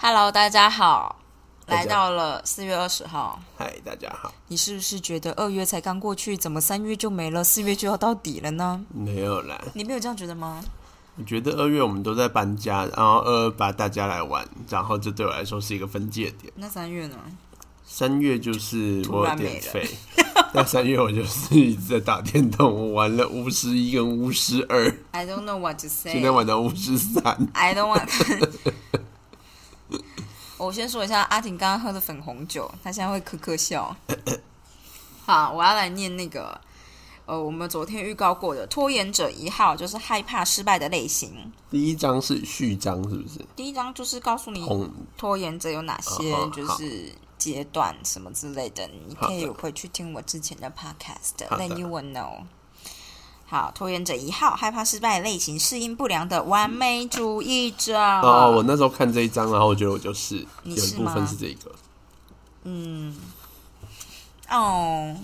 Hello，大家好，来到了四月二十号。嗨，大家好。你是不是觉得二月才刚过去，怎么三月就没了，四月就要到底了呢？没有啦，你没有这样觉得吗？我觉得二月我们都在搬家，然后二二八大家来玩，然后这对我来说是一个分界点。那三月呢？三月就是我有突然没了点废，但三月我就是一直在打电动，我玩了巫师一跟巫师二，I don't know what to say。今天玩到巫师三。I don't want 我先说一下，阿婷刚刚喝的粉红酒，她现在会咳咳笑。好，我要来念那个，呃，我们昨天预告过的拖延者一号，就是害怕失败的类型。第一章是序章，是不是？第一章就是告诉你拖延者有哪些哦就是阶段什么之类的，你可以回去听我之前的 podcast，好的 then you will know。好，拖延者一号，害怕失败类型，适应不良的完美主义者。哦，我那时候看这一章，然后我觉得我就是有一部你是吗分是这个。哦，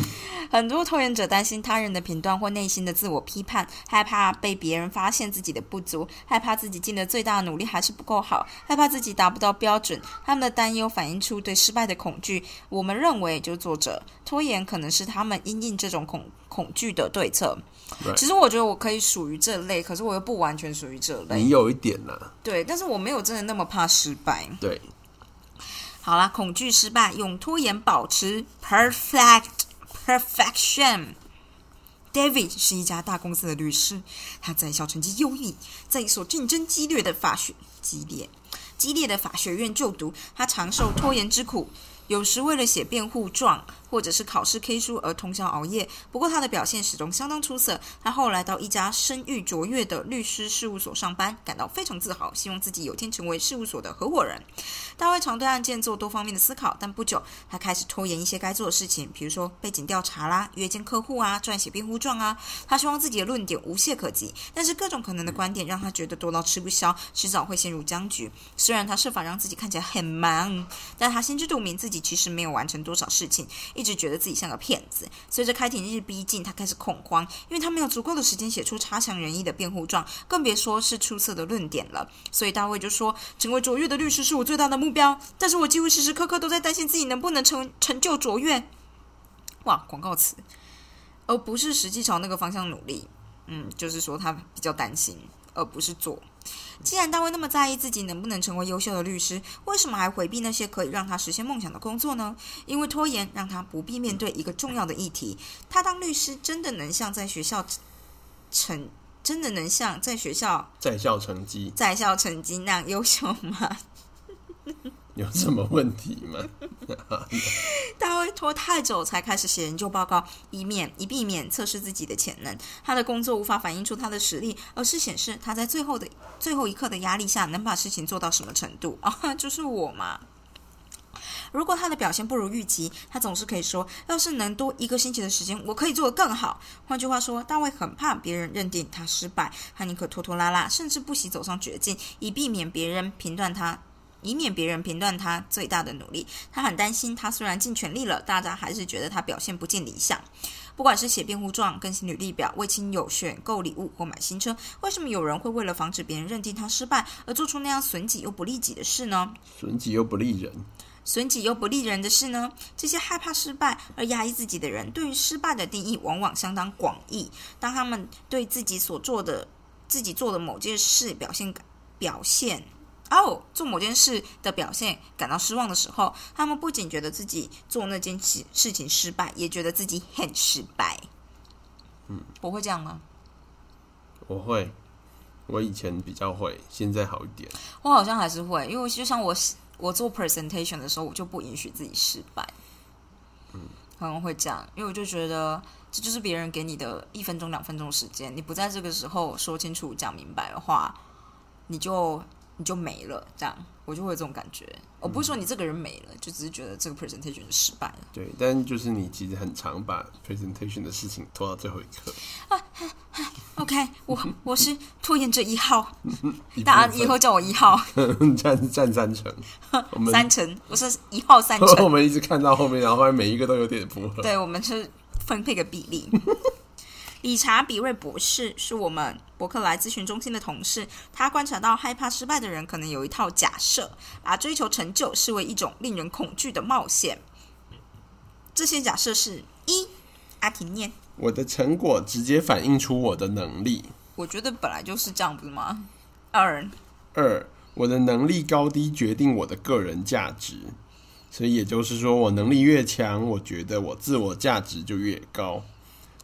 很多拖延者担心他人的评断或内心的自我批判，害怕被别人发现自己的不足，害怕自己尽了最大的努力还是不够好，害怕自己达不到标准。他们的担忧反映出对失败的恐惧。我们认为，就作者拖延可能是他们因应这种恐恐惧的对策。Right 其实我觉得我可以属于这类，可是我又不完全属于这类你。有一点呐、对，但是我没有真的那么怕失败。对，好啦，恐惧失败，用拖延保持 perfect perfection。David 是一家大公司的律师，他在校成绩优异，在一所竞争激烈的法学激烈激烈的法学院就读，他常受拖延之苦。有时为了写辩护状或者是考试 K 书而通宵熬夜，不过他的表现始终相当出色。他后来到一家声誉卓越的律师事务所上班，感到非常自豪，希望自己有天成为事务所的合伙人。大卫常对案件做多方面的思考，但不久他开始拖延一些该做的事情，比如说背景调查啦、约见客户啊、撰写辩护状啊。他希望自己的论点无懈可击，但是各种可能的观点让他觉得多到吃不消，迟早会陷入僵局。虽然他设法让自己看起来很忙，但他心知肚明自己其实没有完成多少事情，一一直觉得自己像个骗子。随着开庭日逼近，他开始恐慌，因为他没有足够的时间写出差强人意的辩护状，更别说是出色的论点了。所以大卫就说：“成为卓越的律师是我最大的目标，但是我几乎时时刻刻都在担心自己能不能成成就卓越。”哇，广告词，而不是实际朝那个方向努力。嗯，就是说他比较担心，而不是做。既然大卫那么在意自己能不能成为优秀的律师，为什么还回避那些可以让他实现梦想的工作呢？因为拖延让他不必面对一个重要的议题：他当律师真的能像在学校成，真的能像在学校在校成绩在校成绩那样优秀吗？有什么问题吗？大卫拖太久才开始写研究报告，以免以避免测试自己的潜能。他的工作无法反映出他的实力，而是显示他在最后的最后一刻的压力下能把事情做到什么程度 啊，就是我嘛。如果他的表现不如预期，他总是可以说：“要是能多一个星期的时间，我可以做得更好。”换句话说，大卫很怕别人认定他失败，他宁可拖拖拉拉，甚至不惜走上绝境，以避免别人评断他，以免别人评断他最大的努力。他很担心，他虽然尽全力了，大家还是觉得他表现不尽理想。不管是写辩护状、更新履历表、为亲友选购礼物或买新车，为什么有人会为了防止别人认定他失败而做出那样损己又不利己的事呢？损己又不利人，损己又不利人的事呢？这些害怕失败而压抑自己的人，对于失败的定义往往相当广义。当他们对自己所做的、自己做的某件事表现表现哦，做某件事的表现感到失望的时候，他们不仅觉得自己做那件事事情失败，也觉得自己很失败。嗯，我会这样吗？我会，我以前比较会，现在好一点。我好像还是会，因为就像我我做 presentation 的时候，我就不允许自己失败。嗯，可能会这样，因为我就觉得这就是别人给你的一分钟、两分钟时间，你不在这个时候说清楚、讲明白的话，你就你就没了。这样，我就会有这种感觉。我不是说你这个人没了，就只是觉得这个 presentation 就失败了。对，但就是你其实很常把 presentation 的事情拖到最后一刻。啊 OK，我我是拖延者一号，一大家以后叫我一号分占占三成，我们三成，我是一号三成 我。们一直看到后面，然后发现每一个都有点符合。对，我们是分配个比例。理查比瑞博士是我们伯克莱咨询中心的同事，他观察到害怕失败的人可能有一套假设，把追求成就视为一种令人恐惧的冒险。这些假设是：一，阿婷念，我的成果直接反映出我的能力；我觉得本来就是这样，不是吗？二，二，我的能力高低决定我的个人价值。所以也就是说，我能力越强，我觉得我自我价值就越高。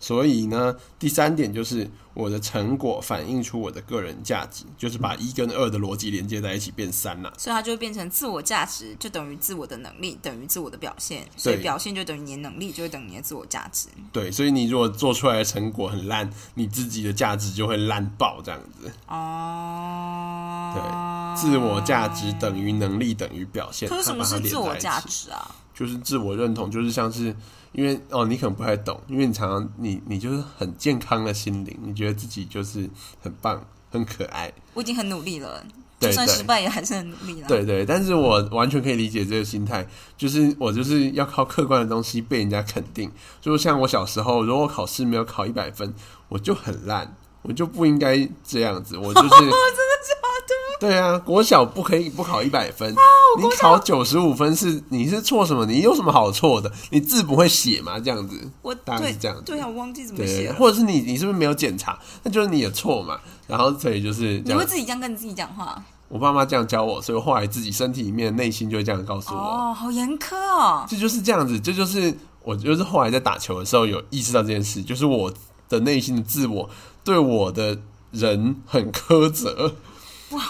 所以呢，第三点就是我的成果反映出我的个人价值，就是把一跟二的逻辑连接在一起变三了。所以它就会变成自我价值就等于自我的能力等于自我的表现，所以表现就等于你的能力就会等于你的自我价值。对，所以你如果做出来的成果很烂，你自己的价值就会烂爆这样子。哦，对，自我价值等于能力等于表现。可是什么是自我价值啊？就是自我认同，就是像是因为哦，你可能不太懂，因为你常常你你就是很健康的心灵，你觉得自己就是很棒、很可爱，我已经很努力了，就算失败也还是很努力了。对对。但是我完全可以理解这个心态，就是我就是要靠客观的东西被人家肯定。就是像我小时候，如果我考试没有考一百分，我就很烂，我就不应该这样子，我就是 真的假的。对啊，国小不可以不考一百分，你考九十五分是你是错什么？你有什么好错的？你字不会写吗？这样子，我当然对是这样子对啊，我忘记怎么写了。或者是你你是不是没有检查？那就是你的错嘛。然后所以就是你会，自己这样跟你自己讲话？我爸妈这样教我，所以我后来自己身体里面内心就会这样告诉我，哦，好严苛哦。这就是这样子，这就是我就是后来在打球的时候有意识到这件事，就是我的内心的自我对我的人很苛责。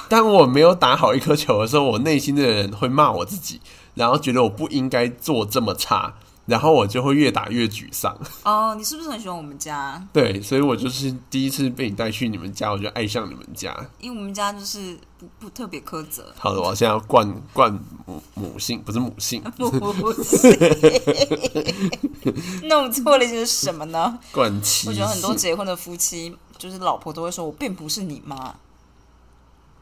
当我没有打好一颗球的时候，我内心的人会骂我自己，然后觉得我不应该做这么差，然后我就会越打越沮丧。哦，你是不是很喜欢我们家？对，所以我就是第一次被你带去你们家，我就爱上你们家。因为我们家就是不不特别苛责。好的，我现在要灌灌母母性，不是母性，不是，弄错了就是什么呢？灌妻我觉得很多性结婚的夫妻，就是老婆都会说：“我并不是你妈。”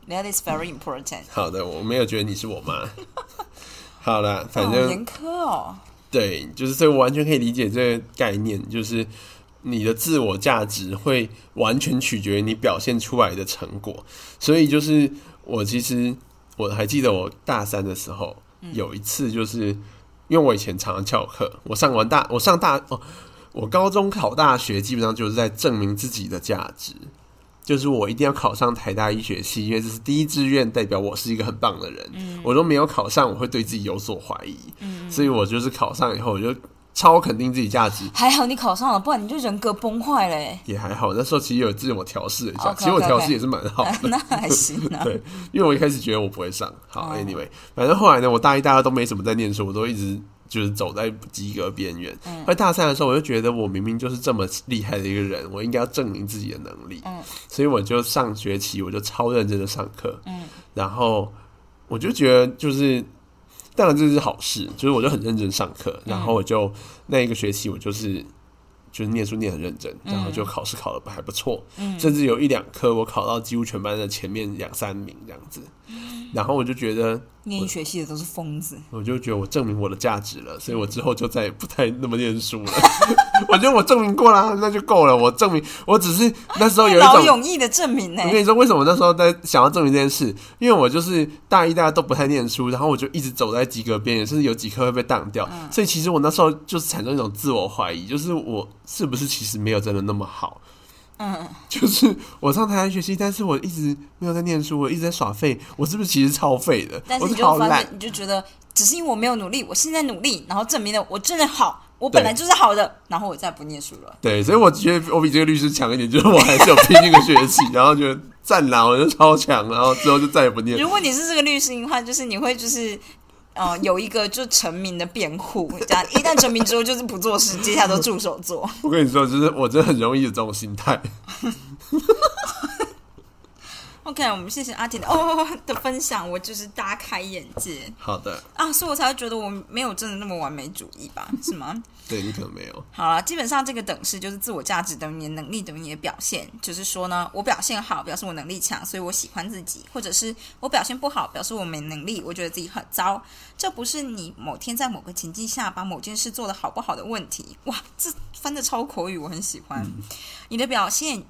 That is very important。好的，我没有觉得你是我妈。好了，反正、严苛哦。对，就是所以我完全可以理解这个概念，就是你的自我价值会完全取决于你表现出来的成果。所以就是我其实我还记得我大三的时候、有一次，就是因为我以前常常翘课，我上完大我上大哦，我高中考大学基本上就是在证明自己的价值。就是我一定要考上台大医学系，因为这是第一志愿，代表我是一个很棒的人。我都没有考上，我会对自己有所怀疑。嗯所以我就是考上以后，我就超肯定自己价值，还好你考上了，不然你就人格崩坏嘞。也还好。那时候其实有自我调试了一下其实我调试也是蛮好的。那还行啊。对，因为我一开始觉得我不会上。好哦，anyway，反正后来呢，我大一、大二都没怎么在念书，我都一直就是走在及格边缘。嗯后来大三的时候，我就觉得我明明就是这么厉害的一个人，我应该要证明自己的能力。嗯所以我就上学期我就超认真的上课。然后我就觉得就是。当然这是好事，就是我就很认真上课，然后我就那一个学期我就是就是念书念很认真，然后就考试考的还不错，甚至有一两科我考到几乎全班的前面两三名这样子，然后我就觉得念医学系的都是疯子。我就觉得我证明我的价值了，所以我之后就再也不太那么念书了。我觉得我证明过啦，那就够了。我证明，我只是那时候有一劳种，永逸的证明呢我。跟你说，为什么那时候在想要证明这件事？因为我就是大一、大家都不太念书，然后我就一直走在及格边缘，甚至有几科会被挡掉。所以其实我那时候就是产生一种自我怀疑，就是我是不是其实没有真的那么好。嗯，就是我上台湾学习，但是我一直没有在念书，我一直在耍废，我是不是其实超废的？但是你就发现，。你就觉得只是因为我没有努力，我现在努力，然后证明了我真的好，我本来就是好的，然后我再不念书了。对，所以我觉得我比这个律师强一点，就是我还是有拼一个学期，然后觉得赞啦，我就超强，然后之后就再也不念。如果你是这个律师的话，就是你会就是。呃，有一个就成名的辩护，这样一旦成名之后就是不做事，接下来都助手做。我跟你说，就是我真的很容易有这种心态。OK，我们谢谢阿婷的哦 的分享，我就是大开眼界好的，啊，所以我才会觉得我没有真的那么完美主义吧？是吗？对你可能没有。好了，基本上这个等式就是自我价值等于你的能力等于你的表现，就是说呢，我表现好表示我能力强，所以我喜欢自己；或者是我表现不好表示我没能力，我觉得自己很糟。这不是你某天在某个情境下把某件事做得好不好的问题。哇，这翻的超口语，我很喜欢。你的表现。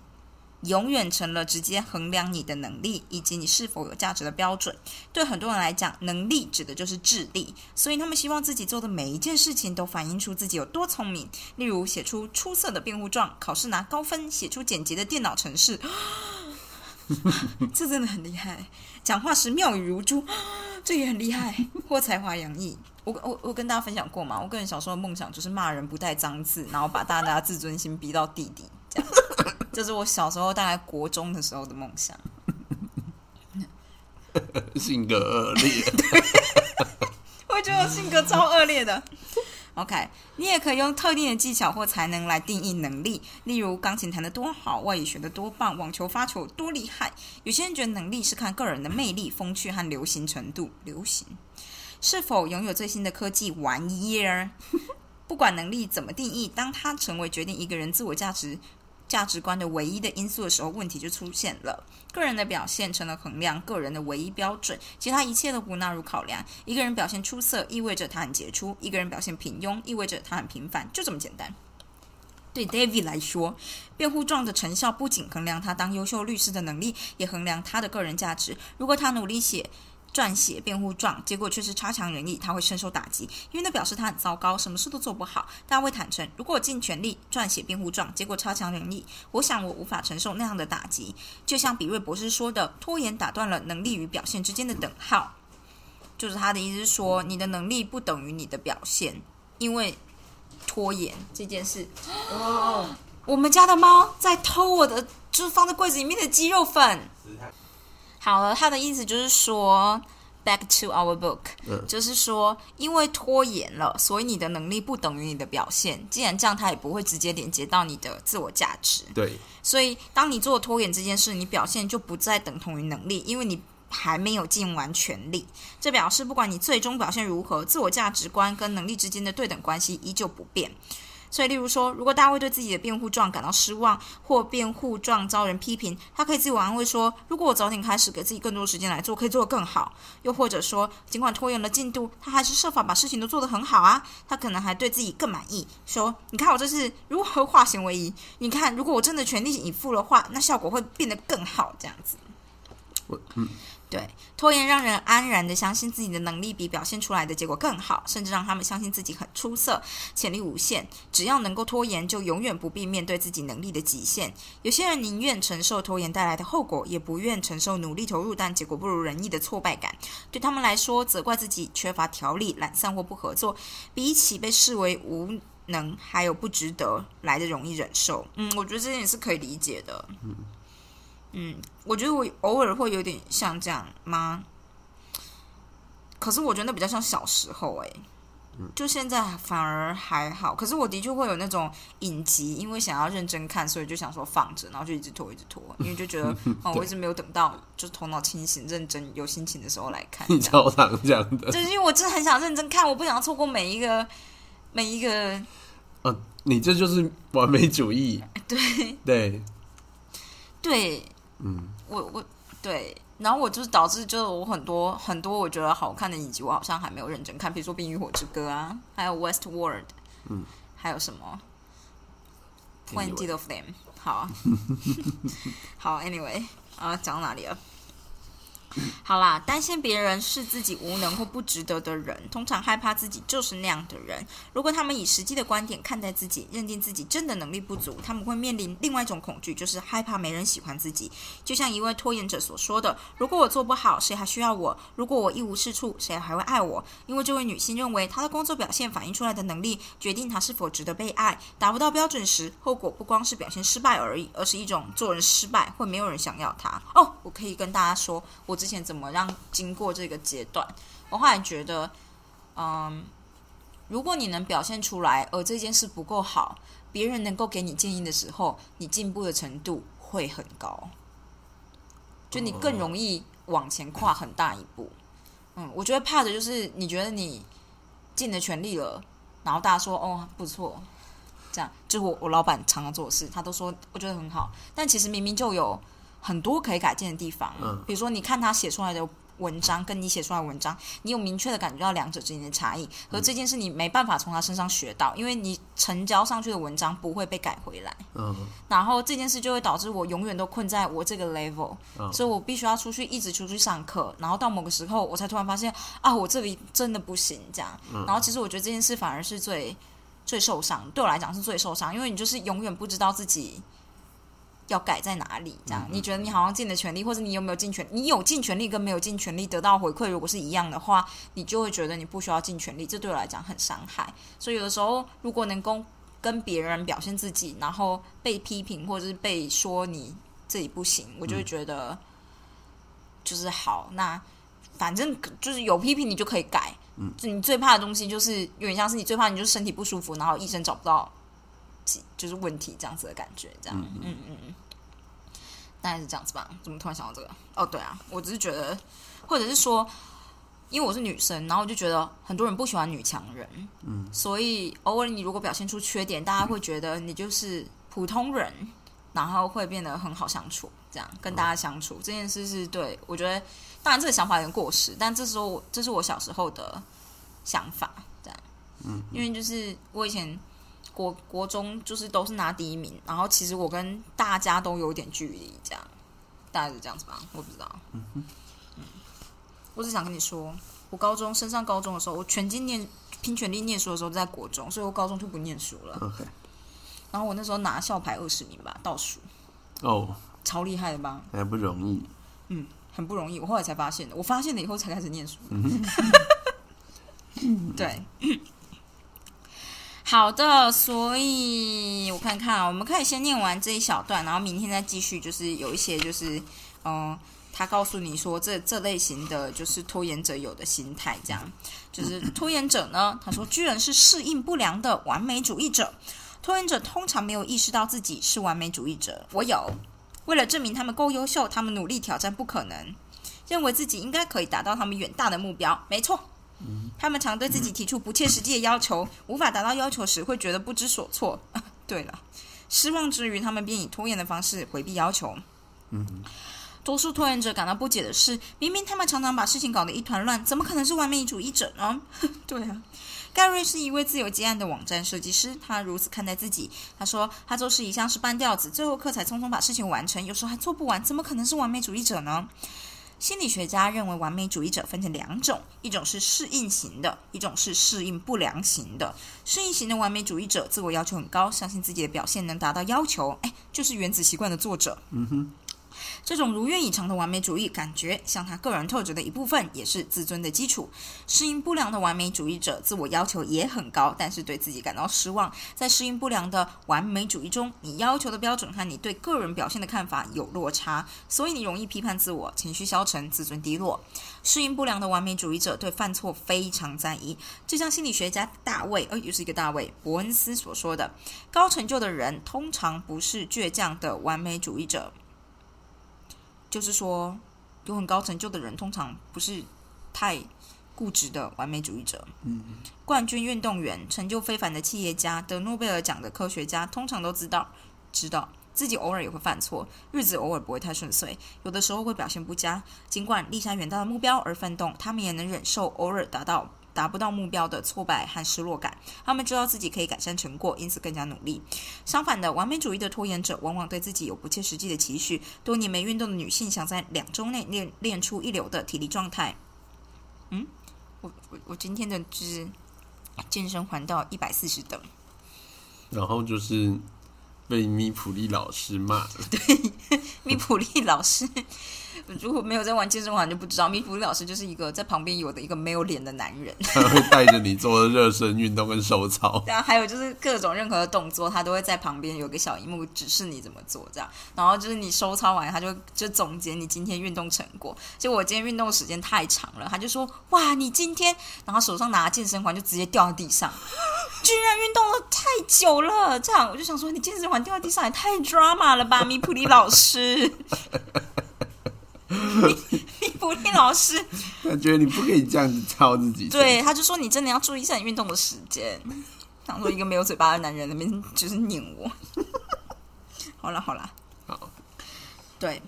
永远成了直接衡量你的能力以及你是否有价值的标准。对很多人来讲，能力指的就是智力，所以他们希望自己做的每一件事情都反映出自己有多聪明。例如，写出出色的辩护状，考试拿高分，写出简洁的电脑程式，这真的很厉害。讲话时妙语如珠，这也很厉害。或才华洋溢，我我我跟大家分享过嘛，我个人小时候的梦想就是骂人不带脏字，然后把大家的自尊心逼到地底，这样。这是我小时候大概国中的时候的梦想。性格恶劣，我觉得我性格超恶劣的。OK，你也可以用特定的技巧或才能来定义能力，例如钢琴弹得多好，外语学得多棒，网球发球多厉害。有些人觉得能力是看个人的魅力、风趣和流行程度。流行是否拥有最新的科技玩意儿？不管能力怎么定义，当它成为决定一个人自我价值。价值观的唯一的因素的时候，问题就出现了。个人的表现成了衡量个人的唯一标准，其他一切都不纳入考量。一个人表现出色，意味着他很杰出；一个人表现平庸，意味着他很平凡，就这么简单。对 David 来说，辩护状的成效不仅衡量他当优秀律师的能力，也衡量他的个人价值。如果他努力写。撰写辩护状，结果却是差强人意，他会深受打击，因为那表示他很糟糕，什么事都做不好。大卫坦诚，如果我尽全力撰写辩护状，结果差强人意，我想我无法承受那样的打击。就像比瑞博士说的，拖延打断了能力与表现之间的等号，就是他的意思是说，你的能力不等于你的表现，因为拖延这件事。哦，我们家的猫在偷我的，就是放在柜子里面的鸡肉粉。好了，他的意思就是说，back to our book，就是说，因为拖延了，所以你的能力不等于你的表现。既然这样，他也不会直接连接到你的自我价值。对，所以当你做拖延这件事，你表现就不再等同于能力，因为你还没有尽完全力。这表示，不管你最终表现如何，自我价值观跟能力之间的对等关系依旧不变。所以，例如说，如果大卫对自己的辩护状感到失望，或辩护状遭人批评，他可以自我安慰说：“如果我早点开始，给自己更多时间来做，可以做得更好。”又或者说，尽管拖延了进度，他还是设法把事情都做得很好啊。他可能还对自己更满意，说：“你看我这是如何化险为夷？你看，如果我真的全力以赴的话，那效果会变得更好。”这样子。我嗯。对，拖延让人安然的相信自己的能力比表现出来的结果更好，甚至让他们相信自己很出色，潜力无限。只要能够拖延，就永远不必面对自己能力的极限。有些人宁愿承受拖延带来的后果，也不愿承受努力投入但结果不如人意的挫败感。对他们来说，责怪自己缺乏条理、懒散或不合作，比起被视为无能还有不值得来的容易忍受。嗯，我觉得这点是可以理解的。嗯。嗯，我觉得我偶尔会有点像这样吗？可是我觉得那比较像小时候哎，就现在反而还好。可是我的确会有那种影集，因为想要认真看，所以就想说放着，然后就一直拖，一直拖，因为就觉得 哦，我一直没有等到就头脑清醒、认真、有心情的时候来看。你超常这样的，就是因为我真的很想认真看，我不想错过每一个每一个。嗯，你这就是完美主义。对 对对。嗯，我我对，然后我就是导致，就是我很多很多我觉得好看的影集，我好像还没有认真看，比如说《冰与火之歌》啊，还有《West World》，嗯，还有什么《Twenty of Them》？好，好，Anyway，啊，讲到哪里了？好啦，担心别人是自己无能或不值得的人，通常害怕自己就是那样的人。如果他们以实际的观点看待自己，认定自己真的能力不足，他们会面临另外一种恐惧，就是害怕没人喜欢自己。就像一位拖延者所说的：“如果我做不好，谁还需要我？如果我一无是处，谁还会爱我？”因为这位女性认为，她的工作表现反映出来的能力，决定她是否值得被爱。达不到标准时，后果不光是表现失败而已，而是一种做人失败，会没有人想要她。哦，我可以跟大家说，我之前怎么让经过这个阶段，我后来觉得，嗯，如果你能表现出来，而这件事不够好，别人能够给你建议的时候，你进步的程度会很高。就你更容易往前跨很大一步。嗯，我觉得怕的就是你觉得你尽了全力了，然后大家说哦不错，这样就我我老板常常做事，他都说我觉得很好，但其实明明就有很多可以改进的地方。嗯比如说你看他写出来的文章，跟你写出来的文章，你有明确的感觉到两者之间的差异，可是这件事你没办法从他身上学到，因为你成交上去的文章不会被改回来。嗯然后这件事就会导致我永远都困在我这个 level，、嗯所以我必须要出去，一直出去上课，然后到某个时候，我才突然发现啊，我这里真的不行，这样。然后其实我觉得这件事反而是最最受伤，对我来讲是最受伤，因为你就是永远不知道自己要改在哪里，这样。你觉得你好像尽了全力，或者你有没有尽全，你有尽全力跟没有尽全力得到回馈，如果是一样的话，你就会觉得你不需要尽全力，这对我来讲很伤害。所以有的时候，如果能够跟别人表现自己，然后被批评或者是被说你自己不行，我就会觉得就是好。那反正就是有批评你就可以改。嗯，就你最怕的东西就是有点像是你最怕你就是身体不舒服，然后医生找不到就是问题这样子的感觉，这样。嗯嗯嗯。大概是这样子吧？怎么突然想到这个？哦，对啊，我只是觉得，或者是说，因为我是女生，然后我就觉得很多人不喜欢女强人，嗯，所以偶尔你如果表现出缺点，大家会觉得你就是普通人，然后会变得很好相处，这样跟大家相处、这件事是对我觉得，当然这个想法有点过时，但这时候我这是我小时候的想法，这样，嗯，因为就是我以前国国中就是都是拿第一名，然后其实我跟大家都有点距离，这样，大概是这样子吧，我不知道，嗯我只想跟你说，我高中升上高中的时候，我全劲念拼全力念书的时候在国中，所以我高中就不念书了。，OK，然后我那时候拿校排二十名吧，倒数，哦，超厉害的吧？还不容易。嗯很不容易。我后来才发现的，我发现了以后才开始念书。嗯 对，好的，所以我看看，我们可以先念完这一小段，然后明天再继续，就是有一些就是嗯。他告诉你说这，这类型的就是拖延者有的心态，这样就是拖延者呢。他说，居然是适应不良的完美主义者，拖延者通常没有意识到自己是完美主义者。我有，为了证明他们够优秀，他们努力挑战不可能，认为自己应该可以达到他们远大的目标。没错，他们常对自己提出不切实际的要求，无法达到要求时会觉得不知所措。对了，失望之余，他们便以拖延的方式回避要求。嗯多数拖延者感到不解的是，明明他们常常把事情搞得一团乱，怎么可能是完美主义者呢？对啊。盖瑞是一位自由接案的网站设计师，他如此看待自己。他说：“他做事一向是半吊子，最后刻才匆匆把事情完成，有时候还做不完，怎么可能是完美主义者呢？”心理学家认为，完美主义者分成两种，一种是适应型的，一种是适应不良型的。适应型的完美主义者自我要求很高，相信自己的表现能达到要求，哎，就是《原子习惯》的作者。嗯哼。这种如愿以偿的完美主义，感觉像他个人特质的一部分，也是自尊的基础。适应不良的完美主义者，自我要求也很高，但是对自己感到失望。在适应不良的完美主义中，你要求的标准和你对个人表现的看法有落差，所以你容易批判自我，情绪消沉，自尊低落。适应不良的完美主义者对犯错非常在意，就像心理学家大卫，呃，又是一个大卫伯恩斯所说的：高成就的人通常不是倔强的完美主义者。就是说，有很高成就的人，通常不是太固执的完美主义者。嗯，冠军运动员、成就非凡的企业家、得诺贝尔奖的科学家，通常都知道，知道自己偶尔也会犯错，日子偶尔不会太顺遂，有的时候会表现不佳。尽管立下远大的目标而奋斗，他们也能忍受偶尔达到。达不到目标的挫败和失落感，他们知道自己可以改善成果，因此更加努力。相反的，完美主义的拖延者往往对自己有不切实际的期许。多年没运动的女性想在两周内练练出一流的体力状态。嗯，我我我今天的就是健身环到一百四十等，然后就是被米普利老师骂了。米 普利老师。如果没有在玩健身环，就不知道米普利老师就是一个在旁边有的一个没有脸的男人，他会带着你做热身运动跟手操。然后还有就是各种任何的动作，他都会在旁边有个小荧幕指示你怎么做，这样。然后就是你收操完，他就就总结你今天运动成果。就我今天运动时间太长了，他就说：“哇，你今天……”然后手上拿健身环就直接掉到地上，居然运动了太久了。这样我就想说，你健身环掉到地上也太 drama 了吧，米普利老师。李普利老师，他觉得你不可以这样子操自己。对，他就说你真的要注意一下你运动的时间。当做一个没有嘴巴的男人那边就是拧我。好了好了，好，对。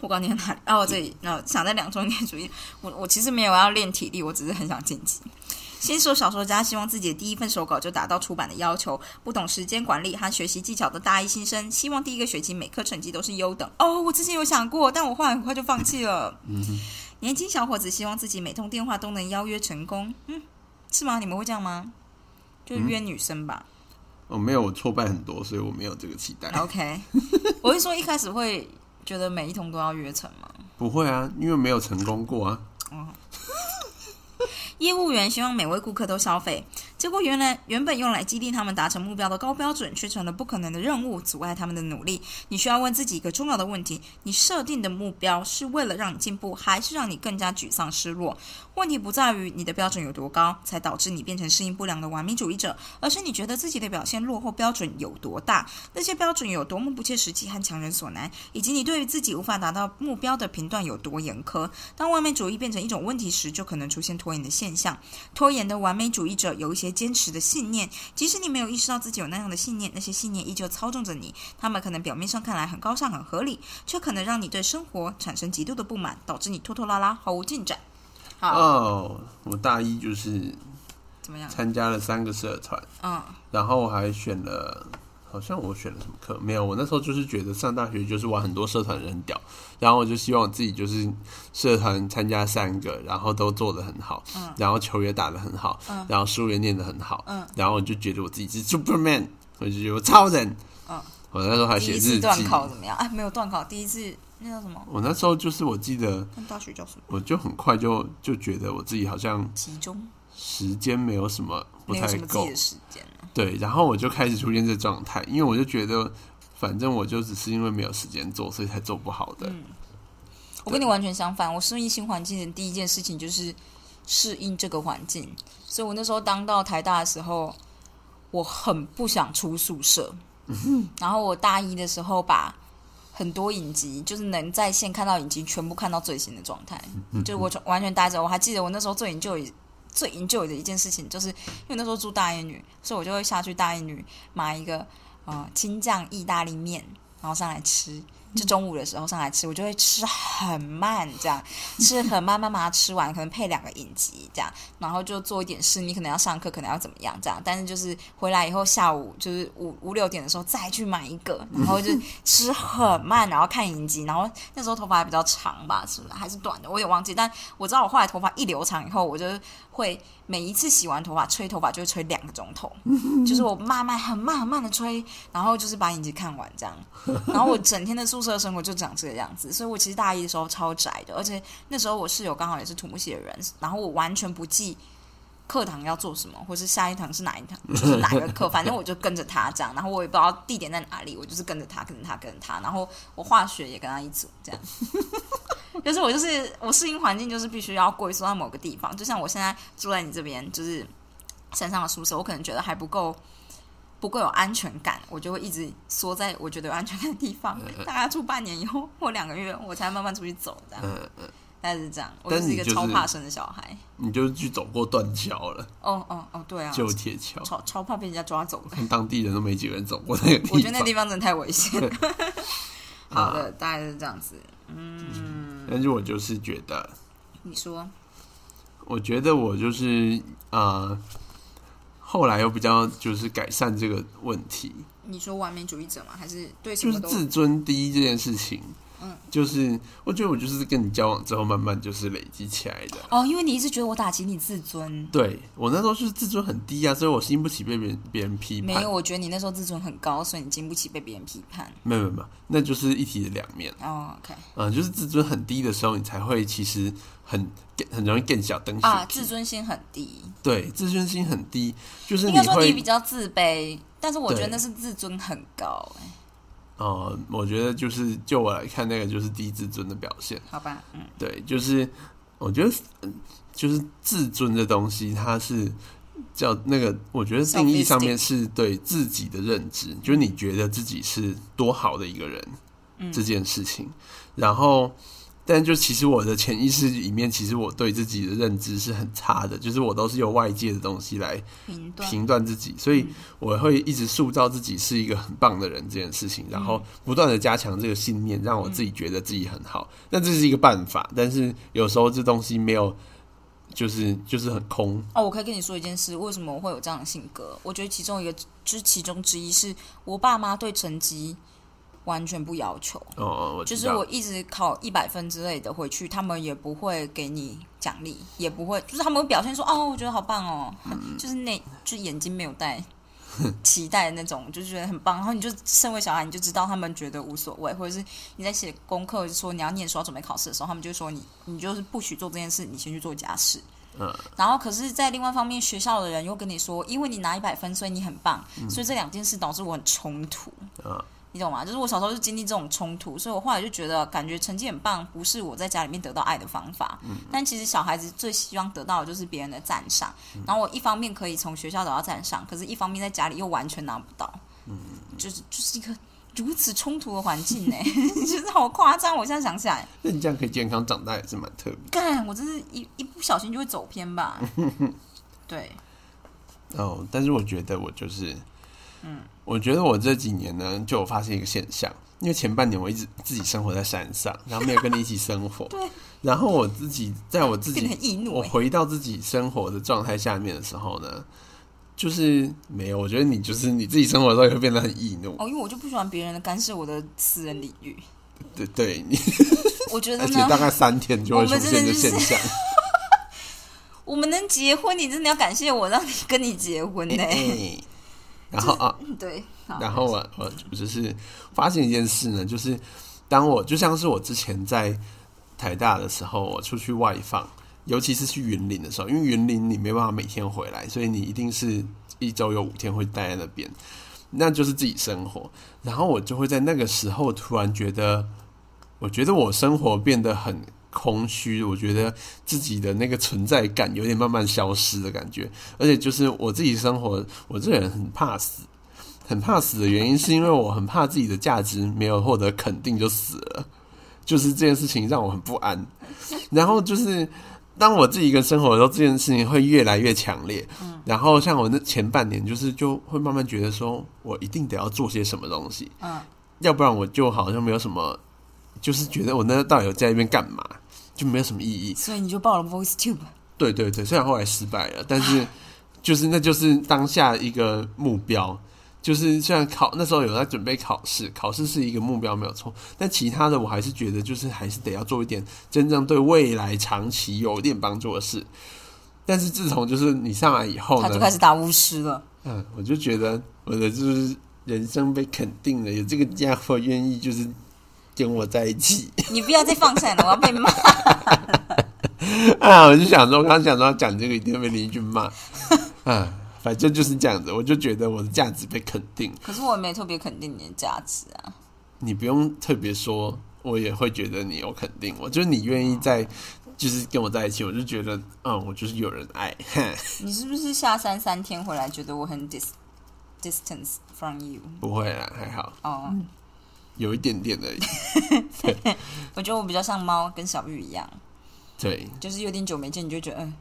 我刚念哪里？哦，这里。那想在两周年主义，我我其实没有要练体力，我只是很想晋级。新手小说家希望自己的第一份手稿就达到出版的要求。不懂时间管理和学习技巧的大一新生，希望第一个学期每科成绩都是优等。哦，我之前有想过，但我后来很快就放弃了。年轻小伙子希望自己每通电话都能邀约成功。嗯，是吗？你们会这样吗？就约女生吧。哦，没有，我挫败很多，所以我没有这个期待。OK，我是说一开始会觉得每一通都要约成吗？不会啊，因为没有成功过啊。业务员希望每位顾客都消费，结果原来原本用来激励他们达成目标的高标准，却成了不可能的任务，阻碍他们的努力。你需要问自己一个重要的问题：你设定的目标是为了让你进步，还是让你更加沮丧失落？问题不在于你的标准有多高，才导致你变成适应不良的完美主义者，而是你觉得自己的表现落后标准有多大，那些标准有多么不切实际和强人所难，以及你对于自己无法达到目标的评断有多严苛。当完美主义变成一种问题时，就可能出现拖延的现象。拖延的完美主义者有一些坚持的信念，即使你没有意识到自己有那样的信念，那些信念依旧操纵着你。他们可能表面上看来很高尚、很合理，却可能让你对生活产生极度的不满，导致你拖拖拉拉，毫无进展。好，哦，我大一就是怎么样？参加了三个社团，嗯，然后还选了，好像我选了什么课没有？我那时候就是觉得上大学就是玩很多社团人很屌，然后我就希望我自己就是社团参加三个，然后都做得很好，嗯然后球也打得很好，嗯然后书也念得很好，嗯然后我就觉得我自己是 Superman，我就觉得我超人，嗯我那时候还写日记，一次段考怎么样？哎，没有断考，第一次那叫什么？我那时候就是我记得，大学叫什么？我就很快就就觉得我自己好像集中，时间没有什么不太够的，时间了。对，然后我就开始出现这状态，因为我就觉得，反正我就只是因为没有时间做，所以才做不好的。嗯我跟你完全相反，我适应新环境的第一件事情就是适应这个环境，所以我那时候当到台大的时候，我很不想出宿舍，然后我大一的时候把很多影集，就是能在线看到影集，全部看到最新的状态，就我完全待着。我还记得我那时候最 enjoy 最 enjoy 的一件事情，就是因为那时候住大一女，所以我就会下去大一女买一个呃青酱意大利面，然后上来吃。就中午的时候上来吃，我就会吃很慢，这样吃很慢，慢慢把它吃完，可能配两个影集这样，然后就做一点事。你可能要上课，可能要怎么样这样，但是就是回来以后下午就是五五六点的时候再去买一个，然后就吃很慢，然后看影集，然后那时候头发还比较长吧，是不是还是短的？我也忘记，但我知道我后来头发一留长以后，我就会每一次洗完头发吹头发就会吹两个钟头，就是我慢慢很慢很慢的吹，然后就是把影集看完这样，然后我整天的宿舍生活就长这个样子，所以我其实大一的时候超宅的，而且那时候我室友刚好也是土木系的人，然后我完全不记课堂要做什么，或是下一堂是哪一堂，就是哪个课，反正我就跟着他这样，然后我也不知道地点在哪里，我就是跟着他，跟着他，跟着他，然后我化学也跟他一组，这样。就是我就是我适应环境，就是必须要龟缩在某个地方，就像我现在住在你这边，就是山上的宿舍，我可能觉得还不够不够有安全感，我就会一直缩在我觉得有安全感的地方，大概住半年以后或两个月，我才慢慢出去走，这样。概是这样，我就是一个超怕生的小孩。你就去走过断桥了，哦哦哦，对啊，旧铁桥，超超怕被人家抓走的。当地人都没几个人走过 那个地方。我觉得那地方真的太危险。好的，大概是这样子。嗯，但是我就是觉得，你说，我觉得我就是呃，后来又比较就是改善这个问题，你说完美主义者吗？还是对什就是？自尊第一这件事情。嗯，就是我觉得我就是跟你交往之后，慢慢就是累积起来的。哦，因为你一直觉得我打击你自尊。对我那时候就是自尊很低啊，所以我经不起被别人别人批判。没有，我觉得你那时候自尊很高，所以你经不起被别人批判。没有没有没有，那就是一体的两面。哦，OK 嗯，就是自尊很低的时候，你才会其实很很容易更小灯啊，自尊心很低，对自尊心很低，就是你应该说你比较自卑，但是我觉得那是自尊很高、哎，哦、我觉得就是就我来看，那个就是低自尊的表现。好吧，嗯，对，就是我觉得，嗯就是自尊的东西，它是叫那个，我觉得定义上面是对自己的认知，就是你觉得自己是多好的一个人，嗯这件事情。然后，但就其实我的潜意识里面，其实我对自己的认知是很差的，就是我都是由外界的东西来评断自己，所以我会一直塑造自己是一个很棒的人这件事情，然后不断的加强这个信念，让我自己觉得自己很好。那这是一个办法，但是有时候这东西没有，就是就是很空。哦，我可以跟你说一件事，为什么我会有这样的性格？我觉得其中一个就是其中之一是我爸妈对成绩完全不要求。哦哦，我就是我一直考一百分之类的回去，他们也不会给你奖励，也不会，就是他们会表现说哦，我觉得好棒哦，嗯就是那就眼睛没有带期待的那种，就觉得很棒。然后你就身为小孩，你就知道他们觉得无所谓，或者是你在写功课说你要念书要准备考试的时候，他们就说你你就是不许做这件事，你先去做家事。嗯，然后可是，在另外一方面，学校的人又跟你说，因为你拿一百分，所以你很棒，所以这两件事导致我很冲突。嗯你懂吗？就是我小时候就经历这种冲突，所以我后来就觉得，感觉成绩很棒，不是我在家里面得到爱的方法。但其实小孩子最希望得到的就是别人的赞赏。然后我一方面可以从学校得到赞赏，可是一方面在家里又完全拿不到。嗯就是就是一个如此冲突的环境呢、就是好夸张。我现在想起来，那你这样可以健康长大也是蛮特别。干，我真是一一不小心就会走偏吧。对，哦，但是我觉得我就是，嗯，我觉得我这几年呢，就有发现一个现象，因为前半年我一直自己生活在山上，然后没有跟你一起生活，对，然后我自己在我自己很易怒、我欸。回到自己生活的状态下面的时候呢，就是没有，我觉得你就是你自己生活的时候也会变得很易怒，哦，因为我就不喜欢别人的干涉我的私人领域。对对，你 我觉得呢，而且大概三天就会出现的现象。我们能结婚，你真的要感谢我，让你跟你结婚呢、哎然后啊，对，然后我我我就是发现一件事呢，就是当我就像是我之前在台大的时候，我出去外放，尤其是去云林的时候，因为云林你没办法每天回来，所以你一定是一周有五天会待在那边，那就是自己生活。然后我就会在那个时候突然觉得，我觉得我生活变得很空虚，我觉得自己的那个存在感有点慢慢消失的感觉，而且就是我自己生活，我这个人很怕死。很怕死的原因，是因为我很怕自己的价值没有获得肯定就死了，就是这件事情让我很不安。然后就是当我自己一个人生活的时候，这件事情会越来越强烈。然后像我那前半年，就是就会慢慢觉得说，我一定得要做些什么东西，嗯，要不然我就好像没有什么，就是觉得我那到底有在那边干嘛，就没有什么意义。所以你就报了 Voice Tube。对对对，虽然后来失败了，但是就是那就是当下一个目标。就是虽然考那时候有在准备考试，考试是一个目标没有错，但其他的我还是觉得就是还是得要做一点真正对未来长期有点帮助的事。但是自从就是你上来以后他就呢，开始打巫师了。嗯，我就觉得我的就是人生被肯定了，有这个家伙愿意就是跟我在一起 你不要再放闪了，我要被骂。啊！我就想说，我刚刚想说讲这个，一定会被邻居骂 啊。反正就是这样子，我就觉得我的价值被肯定。可是我也没特别肯定你的价值啊。你不用特别说，我也会觉得你有肯定我。就是你愿意在，就是跟我在一起，我就觉得，嗯，我就是有人爱。你是不是下山三天回来，觉得我很 dis distance from you？不会啦，还好，哦，有一点点而已。我觉得我比较像猫跟小玉一样，对，就是有点久没见，你就觉得嗯。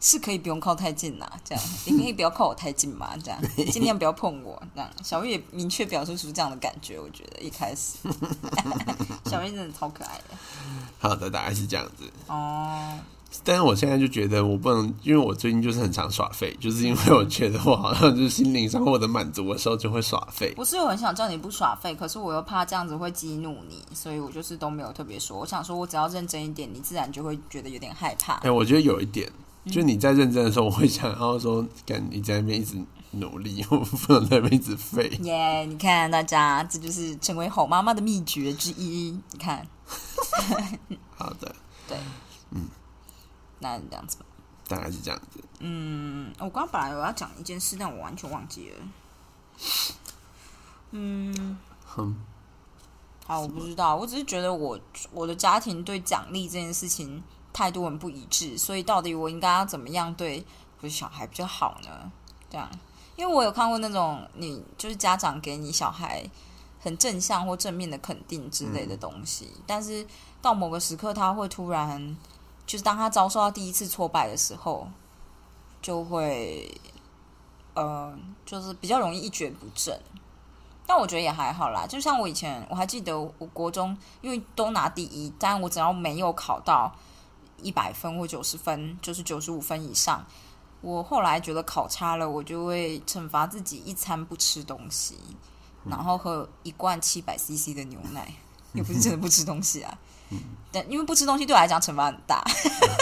是可以不用靠太近啦，这样你可以不要靠我太近嘛，这样 尽量不要碰我，这样小玉也明确表述出这样的感觉，我觉得一开始 小玉真的超可爱的好的，大概是这样子。哦。但是我现在就觉得我不能，因为我最近就是很常耍废，就是因为我觉得我好像就是心灵上获得满足的时候就会耍废。不是我很想叫你不耍废，可是我又怕这样子会激怒你，所以我就是都没有特别说。我想说，我只要认真一点，你自然就会觉得有点害怕哎、。我觉得有一点，就你在认真的时候，我会想要说，干你在那边一直努力，我不能在那边一直废。耶你看大家，这就是成为好妈妈的秘诀之一。你看，好的，对，嗯，那这样子吧。大概是这样子。嗯，我刚刚本来有要讲一件事，但我完全忘记了。嗯，哼，好，我不知道，我只是觉得我我的家庭对奖励这件事情态度很不一致，所以到底我应该要怎么样对我的小孩比较好呢？这样，因为我有看过那种你就是家长给你小孩很正向或正面的肯定之类的东西。但是到某个时刻，他会突然，就是当他遭受到第一次挫败的时候，就会，呃，就是比较容易一蹶不振。但我觉得也还好啦，就像我以前，我还记得我国中，因为都拿第一，但我只要没有考到一百分或九十分，就是九十五分以上，我后来觉得考差了，我就会惩罚自己一餐不吃东西，然后喝一罐七百 CC 的牛奶，也不是真的不吃东西啊。但因为不吃东西对我来讲惩罚很大，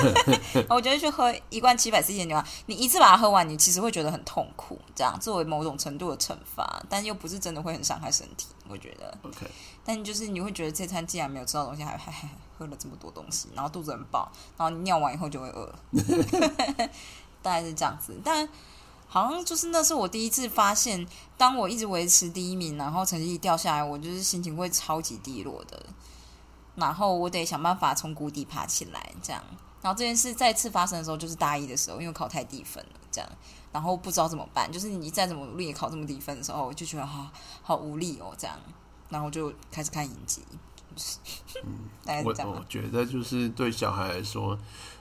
我觉得去喝一罐七百 CC 的牛奶，你一次把它喝完，你其实会觉得很痛苦，这样作为某种程度的惩罚，但又不是真的会很伤害身体。我觉得，OK，但就是你会觉得这餐既然没有吃到东西，还还还喝了这么多东西，然后肚子很饱，然后尿完以后就会饿，大概是这样子。但好像就是那是我第一次发现，当我一直维持第一名，然后成绩一掉下来，我就是心情会超级低落的。然后我得想办法从谷底爬起来，这样。然后这件事再次发生的时候，就是大一的时候，因为考太低分了，这样。然后不知道怎么办，就是你再怎么努力也考这么低分的时候，我就觉得好好无力哦，这样。然后就开始看影集，嗯，大概是这样。我觉得就是对小孩来说，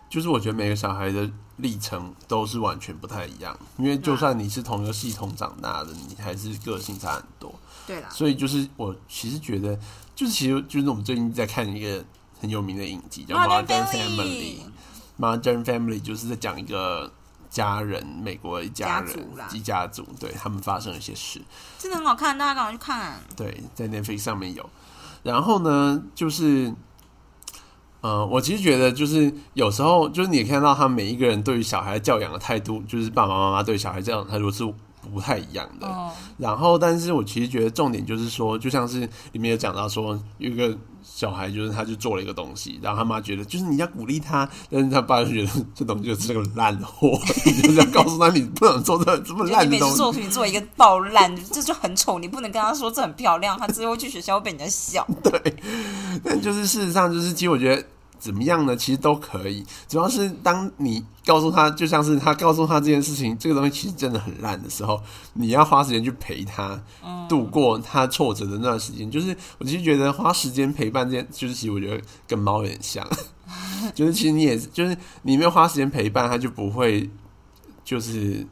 就是我觉得每个小孩的历程都是完全不太一样，因为就算你是同一个系统长大的，你还是个性差很多。对啦。所以就是我其实觉得。就是其实就是我们最近在看一个很有名的影集，叫《Modern Family》。Modern Family 就是在讲一个家人，美国一家人一家族，对他们发生了一些事，真的很好看，大家赶快去看。对，在 Netflix 上面有。然后呢，就是，呃，我其实觉得，就是有时候，就是你看到他每一个人对于小孩教养的态度，就是爸爸妈妈对小孩这样态度是。不太一样的，然后，但是我其实觉得重点就是说，就像是里面有讲到说，有一个小孩，就是他就做了一个东西，然后他妈觉得就是你要鼓励他，但是他爸就觉得这东西就是个烂货，你就是要告诉他你不能做这这么烂的东西。做你做一个爆烂，这就很丑，你不能跟他说这很漂亮，他之后去学校会被人家笑。对，但就是事实上，就是其实我觉得。怎么样呢？其实都可以，主要是当你告诉他，就像是他告诉他这件事情，这个东西其实真的很烂的时候，你要花时间去陪他度过他挫折的那段时间。就是我其实觉得花时间陪伴这件，就是其实我觉得跟猫有点像，就是其实你也就是你没有花时间陪伴，他就不会，就是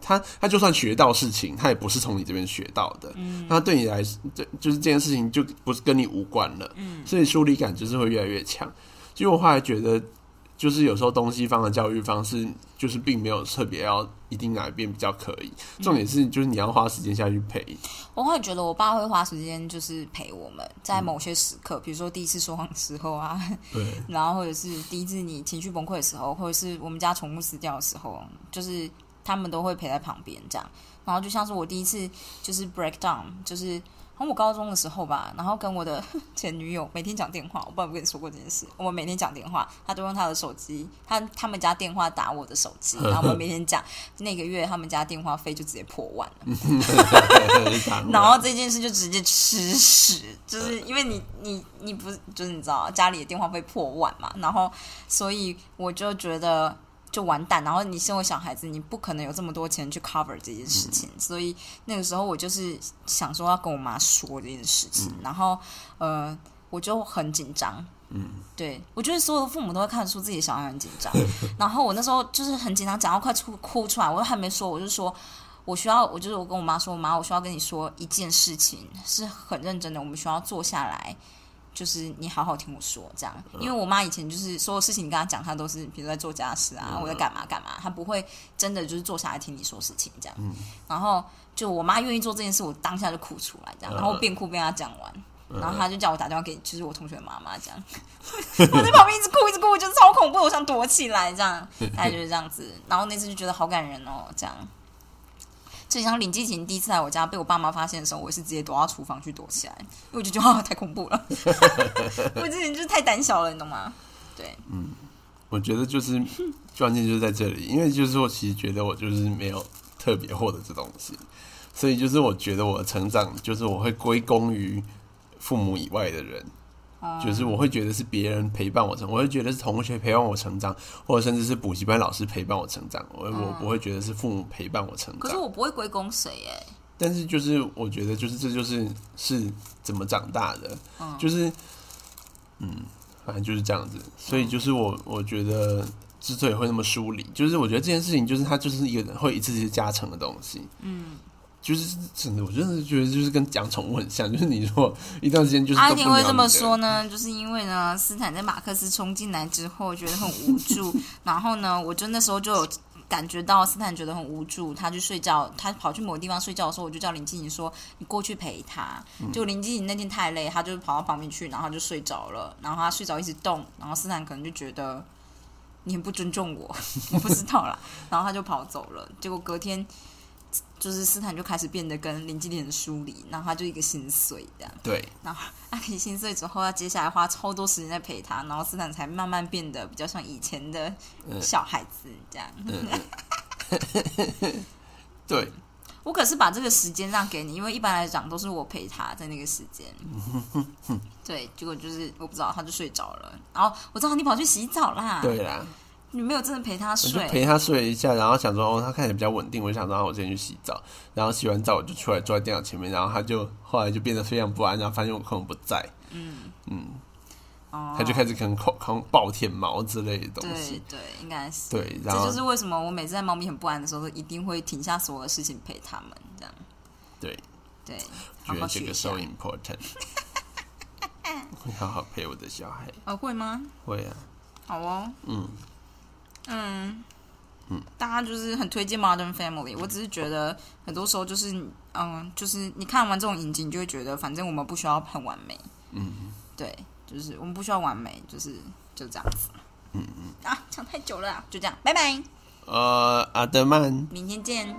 他他就算学到事情，他也不是从你这边学到的。嗯，那对你来，这就是这件事情就不是跟你无关了。嗯，所以疏离感就是会越来越强。其实我后来觉得，就是有时候东西方的教育方式，就是并没有特别要一定哪一边比较可以。重点是，就是你要花时间下去陪。我会觉得，我爸会花时间，就是陪我们在某些时刻，比如说第一次说谎的时候啊，对，然后或者是第一次你情绪崩溃的时候，或者是我们家宠物死掉的时候，就是他们都会陪在旁边这样。然后就像是我第一次就是 break down，就是。我高中的时候吧，然后跟我的 前女友每天讲电话，我不知道有跟你说过这件事。我们每天讲电话，他都用他的手机，他他们家电话打我的手机，然后我们每天讲。那个月他们家电话费就直接破万了，然后这件事就直接吃屎，就是因为你你你不就是你知道家里的电话费破万嘛，然后所以我就觉得。就完蛋，然后你身为小孩子，你不可能有这么多钱去 cover 这件事情，所以那个时候我就是想说要跟我妈说这件事情，然后呃，我就很紧张，嗯，对我觉得所有的父母都会看出自己的小孩很紧张，然后我那时候就是很紧张，讲到快出哭出来，我都还没说，我就说我需要，我就是我跟我妈说，我妈，我需要跟你说一件事情，是很认真的，我们需要坐下来。就是你好好听我说，这样，因为我妈以前就是所有事情你跟她讲，她都是比如在做家事啊，我在干嘛干嘛，她不会真的就是坐下来听你说事情这样。然后就我妈愿意做这件事，我当下就哭出来这样，然后边哭边她讲完，然后她就叫我打电话给就是我同学的妈妈这样，我在旁边一直哭一直哭，我觉得超恐怖，我想躲起来这样，大概就是这样子。然后那次就觉得好感人哦，这样。就像林继晴第一次来我家被我爸妈发现的时候，我也是直接躲到厨房去躲起来，因为我就觉得 太恐怖了。我之前就是太胆小了，你懂吗？对，嗯，我觉得就是关键就是在这里，因为就是我其实觉得我就是没有特别获得这东西，所以就是我觉得我的成长就是我会归功于父母以外的人。就是我会觉得是别人陪伴我成，我会觉得是同学陪伴我成长，或者甚至是补习班老师陪伴我成长。我我不会觉得是父母陪伴我成长。可是我不会归功谁哎。但是就是我觉得就是这就是是怎么长大的，嗯就是嗯，反正就是这样子。所以就是我我觉得之所以会那么疏离，就是我觉得这件事情就是它就是一个会一次次加成的东西。嗯，就是真的，我真的觉得就是跟养宠物很像，就是你说一段时间就是阿婷会这么说呢，就是因为呢，斯坦在马克思冲进来之后觉得很无助，然后呢，我就那时候就有感觉到斯坦觉得很无助，他去睡觉，他跑去某个地方睡觉的时候，我就叫林静怡说你过去陪他。就林静怡那天太累，他就跑到旁边去，然后他就睡着了，然后他睡着一直动，然后斯坦可能就觉得你很不尊重我，我不知道啦，然后他就跑走了，结果隔天。就是斯坦就开始变得跟林经理很疏离，然后他就一个心碎这样。对，然后阿婷心碎之后，他接下来花超多时间在陪他，然后斯坦才慢慢变得比较像以前的小孩子这样。对，我可是把这个时间让给你，因为一般来讲都是我陪他在那个时间。对，结果就是我不知道，他就睡着了。然后我知道你跑去洗澡啦，对啦，你没有真的陪他我就睡。陪他睡了一下，然后想说哦，他看起来比较稳定，我就想说让我先去洗澡，然后洗完澡我就出来坐在电脑前面，然后他就后来就变得非常不安，然后发现我可能不在，哦他就开始可能狂狂暴舔毛之类的东西，对，应该是。对，然后这就是为什么我每次在猫咪很不安的时候，都一定会停下所有的事情陪他们，这样。对，对，好觉得这个 so。important，会好好陪我的小孩，哦，会吗？会啊，好哦。嗯嗯，大家就是很推荐 Modern Family。我只是觉得很多时候就是，嗯，就是你看完这种影集，你就会觉得，反正我们不需要很完美。嗯，对，就是我们不需要完美，就是就这样子。嗯嗯啊，讲太久了啊，就这样，拜拜，呃，阿德曼。明天见。